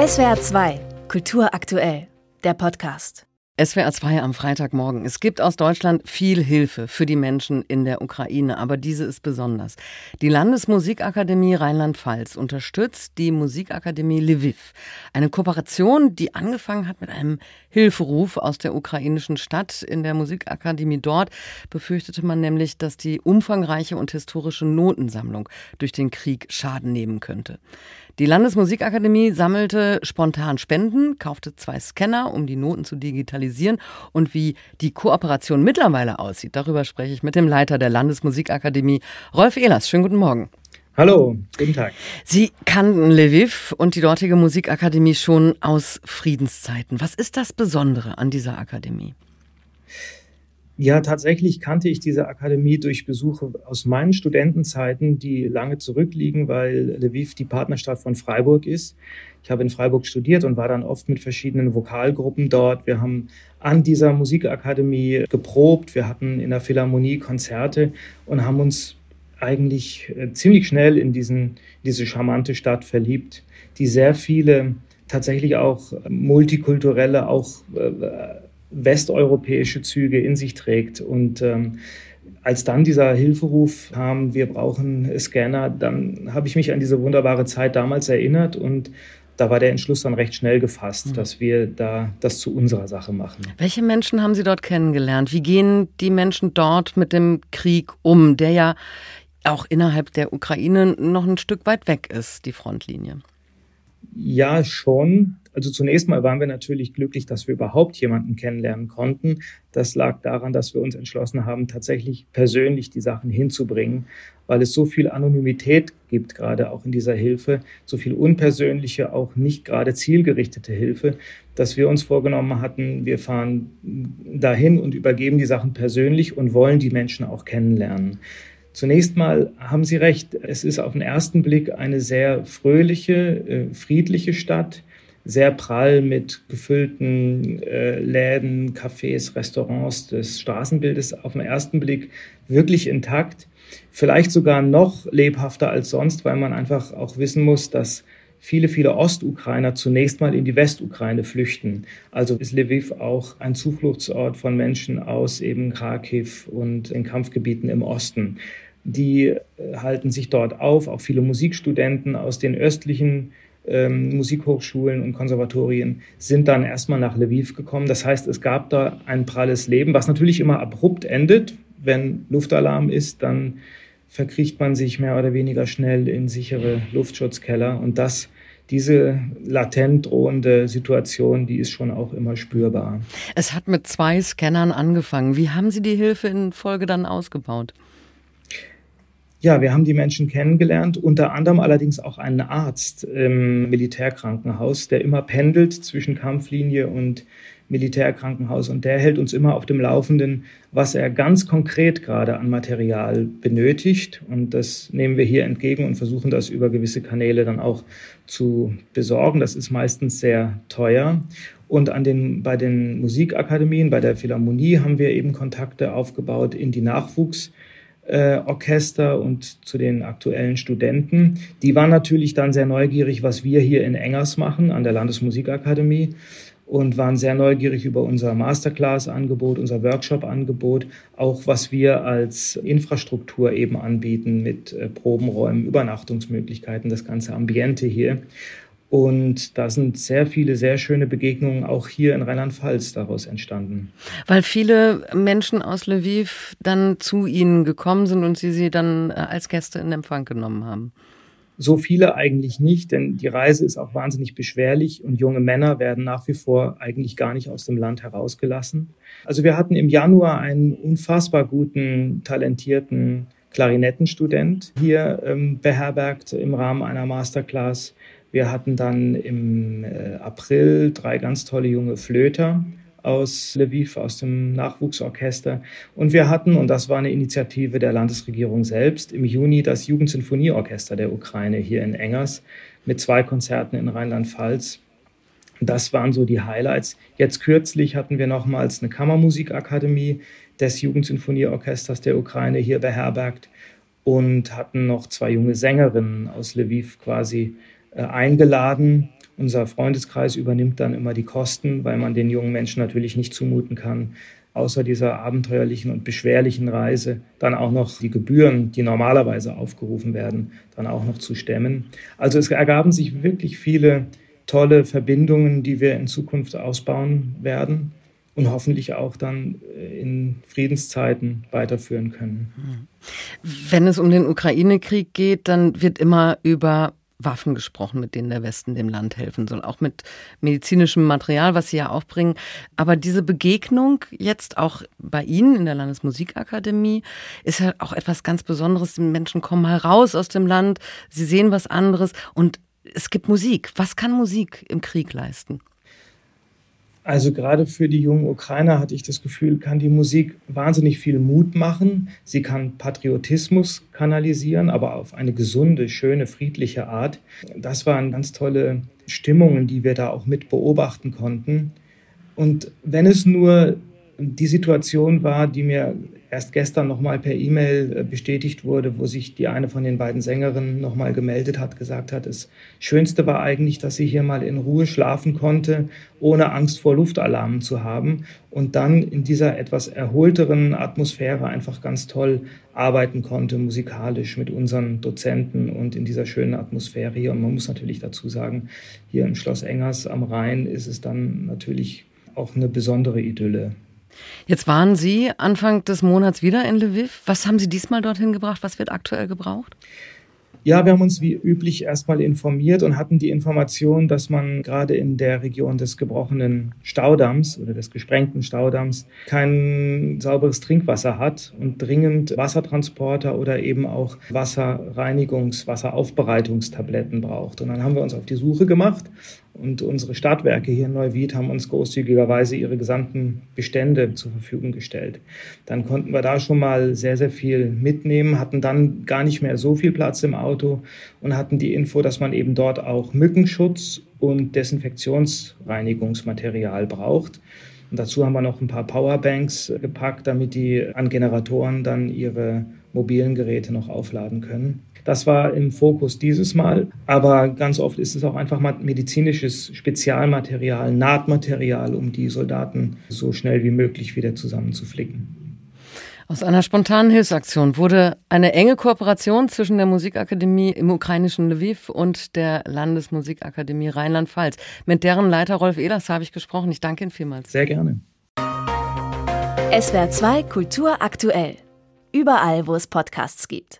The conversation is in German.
SWR 2, Kultur aktuell, der Podcast. SWR 2 am Freitagmorgen. Es gibt aus Deutschland viel Hilfe für die Menschen in der Ukraine, aber diese ist besonders. Die Landesmusikakademie Rheinland-Pfalz unterstützt die Musikakademie Lviv. Eine Kooperation, die angefangen hat mit einem Hilferuf aus der ukrainischen Stadt. In der Musikakademie dort befürchtete man nämlich, dass die umfangreiche und historische Notensammlung durch den Krieg Schaden nehmen könnte. Die Landesmusikakademie sammelte spontan Spenden, kaufte zwei Scanner, um die Noten zu digitalisieren. Und wie die Kooperation mittlerweile aussieht, darüber spreche ich mit dem Leiter der Landesmusikakademie, Rolf Ehlers. Schönen guten Morgen. Hallo, guten Tag. Sie kannten Lviv und die dortige Musikakademie schon aus Friedenszeiten. Was ist das Besondere an dieser Akademie? Ja, tatsächlich kannte ich diese Akademie durch Besuche aus meinen Studentenzeiten, die lange zurückliegen, weil Lviv die Partnerstadt von Freiburg ist. Ich habe in Freiburg studiert und war dann oft mit verschiedenen Vokalgruppen dort. Wir haben an dieser Musikakademie geprobt. Wir hatten in der Philharmonie Konzerte und haben uns eigentlich äh, ziemlich schnell in diesen, diese charmante Stadt verliebt, die sehr viele tatsächlich auch multikulturelle, auch äh, westeuropäische Züge in sich trägt. Und ähm, als dann dieser Hilferuf kam, wir brauchen Scanner, dann habe ich mich an diese wunderbare Zeit damals erinnert und da war der Entschluss dann recht schnell gefasst, mhm. dass wir da das zu unserer Sache machen. Welche Menschen haben Sie dort kennengelernt? Wie gehen die Menschen dort mit dem Krieg um, der ja auch innerhalb der Ukraine noch ein Stück weit weg ist, die Frontlinie? Ja, schon. Also zunächst mal waren wir natürlich glücklich, dass wir überhaupt jemanden kennenlernen konnten. Das lag daran, dass wir uns entschlossen haben, tatsächlich persönlich die Sachen hinzubringen, weil es so viel Anonymität gibt, gerade auch in dieser Hilfe, so viel unpersönliche, auch nicht gerade zielgerichtete Hilfe, dass wir uns vorgenommen hatten, wir fahren dahin und übergeben die Sachen persönlich und wollen die Menschen auch kennenlernen. Zunächst mal haben Sie recht, es ist auf den ersten Blick eine sehr fröhliche, äh, friedliche Stadt sehr prall mit gefüllten äh, Läden, Cafés, Restaurants des Straßenbildes auf den ersten Blick wirklich intakt. Vielleicht sogar noch lebhafter als sonst, weil man einfach auch wissen muss, dass viele, viele Ostukrainer zunächst mal in die Westukraine flüchten. Also ist Lviv auch ein Zufluchtsort von Menschen aus eben Kharkiv und in Kampfgebieten im Osten. Die äh, halten sich dort auf, auch viele Musikstudenten aus den östlichen ähm, Musikhochschulen und Konservatorien sind dann erstmal nach Lviv gekommen. Das heißt, es gab da ein pralles Leben, was natürlich immer abrupt endet. Wenn Luftalarm ist, dann verkriecht man sich mehr oder weniger schnell in sichere Luftschutzkeller und das diese latent drohende Situation, die ist schon auch immer spürbar. Es hat mit zwei Scannern angefangen. Wie haben Sie die Hilfe in Folge dann ausgebaut? Ja, wir haben die Menschen kennengelernt, unter anderem allerdings auch einen Arzt im Militärkrankenhaus, der immer pendelt zwischen Kampflinie und Militärkrankenhaus. Und der hält uns immer auf dem Laufenden, was er ganz konkret gerade an Material benötigt. Und das nehmen wir hier entgegen und versuchen das über gewisse Kanäle dann auch zu besorgen. Das ist meistens sehr teuer. Und an den, bei den Musikakademien, bei der Philharmonie haben wir eben Kontakte aufgebaut in die Nachwuchs- äh, Orchester und zu den aktuellen Studenten. Die waren natürlich dann sehr neugierig, was wir hier in Engers machen an der Landesmusikakademie und waren sehr neugierig über unser Masterclass-Angebot, unser Workshop-Angebot, auch was wir als Infrastruktur eben anbieten mit äh, Probenräumen, Übernachtungsmöglichkeiten, das ganze Ambiente hier. Und da sind sehr viele, sehr schöne Begegnungen auch hier in Rheinland-Pfalz daraus entstanden. Weil viele Menschen aus Lviv dann zu Ihnen gekommen sind und Sie sie dann äh, als Gäste in Empfang genommen haben. So viele eigentlich nicht, denn die Reise ist auch wahnsinnig beschwerlich und junge Männer werden nach wie vor eigentlich gar nicht aus dem Land herausgelassen. Also wir hatten im Januar einen unfassbar guten, talentierten Klarinettenstudent hier ähm, beherbergt im Rahmen einer Masterclass. Wir hatten dann im äh, April drei ganz tolle junge Flöter aus Lviv, aus dem Nachwuchsorchester. Und wir hatten, und das war eine Initiative der Landesregierung selbst, im Juni das Jugendsinfonieorchester der Ukraine hier in Engers mit zwei Konzerten in Rheinland-Pfalz. Das waren so die Highlights. Jetzt kürzlich hatten wir nochmals eine Kammermusikakademie des Jugendsinfonieorchesters der Ukraine hier beherbergt und hatten noch zwei junge Sängerinnen aus Lviv quasi eingeladen. Unser Freundeskreis übernimmt dann immer die Kosten, weil man den jungen Menschen natürlich nicht zumuten kann, außer dieser abenteuerlichen und beschwerlichen Reise dann auch noch die Gebühren, die normalerweise aufgerufen werden, dann auch noch zu stemmen. Also es ergaben sich wirklich viele tolle Verbindungen, die wir in Zukunft ausbauen werden und hoffentlich auch dann äh, in Friedenszeiten weiterführen können. Wenn es um den Ukraine-Krieg geht, dann wird immer über Waffen gesprochen, mit denen der Westen dem Land helfen soll, auch mit medizinischem Material, was sie ja auch bringen. Aber diese Begegnung jetzt auch bei Ihnen in der Landesmusikakademie ist ja auch etwas ganz Besonderes. Die Menschen kommen mal raus aus dem Land, sie sehen was anderes und es gibt Musik. Was kann Musik im Krieg leisten? Also gerade für die jungen Ukrainer hatte ich das Gefühl, kann die Musik wahnsinnig viel Mut machen. Sie kann Patriotismus kanalisieren, aber auf eine gesunde, schöne, friedliche Art. Das waren ganz tolle Stimmungen, die wir da auch mit beobachten konnten. Und wenn es nur die Situation war, die mir erst gestern nochmal per E-Mail äh, bestätigt wurde, wo sich die eine von den beiden Sängerinnen nochmal gemeldet hat, gesagt hat, das Schönste war eigentlich, dass sie hier mal in Ruhe schlafen konnte, ohne Angst vor Luftalarmen zu haben und dann in dieser etwas erholteren Atmosphäre einfach ganz toll arbeiten konnte, musikalisch mit unseren Dozenten und in dieser schönen Atmosphäre hier. Und man muss natürlich dazu sagen, hier im Schloss Engers am Rhein ist es dann natürlich auch eine besondere Idylle. Jetzt waren Sie Anfang des Monats wieder in Lviv. Was haben Sie diesmal dorthin gebracht? Was wird aktuell gebraucht? Ja, wir haben uns wie üblich erstmal informiert und hatten die Information, dass man gerade in der Region des gebrochenen Staudamms oder des gesprengten Staudamms kein sauberes Trinkwasser hat und dringend Wassertransporter oder eben auch Wasserreinigungs-, Wasseraufbereitungstabletten braucht. Und dann haben wir uns auf die Suche gemacht und unsere Stadtwerke hier in Neuwied haben uns großzügigerweise ihre gesamten Bestände zur Verfügung gestellt. Dann konnten wir da schon mal sehr, sehr viel mitnehmen, hatten dann gar nicht mehr so viel Platz im Auto und hatten die Info, dass man eben dort auch Mückenschutz und Desinfektionsreinigungsmaterial braucht. Und dazu haben wir noch ein paar Powerbanks gepackt, damit die an Generatoren dann ihre mobilen Geräte noch aufladen können. Das war im Fokus dieses Mal. Aber ganz oft ist es auch einfach mal medizinisches Spezialmaterial, Nahtmaterial, um die Soldaten so schnell wie möglich wieder zusammenzuflicken. Aus einer spontanen Hilfsaktion wurde eine enge Kooperation zwischen der Musikakademie im ukrainischen Lviv und der Landesmusikakademie Rheinland-Pfalz. Mit deren Leiter Rolf Ehlers habe ich gesprochen. Ich danke Ihnen vielmals. Sehr gerne. SWR 2 Kultur aktuell. Überall, wo es Podcasts gibt.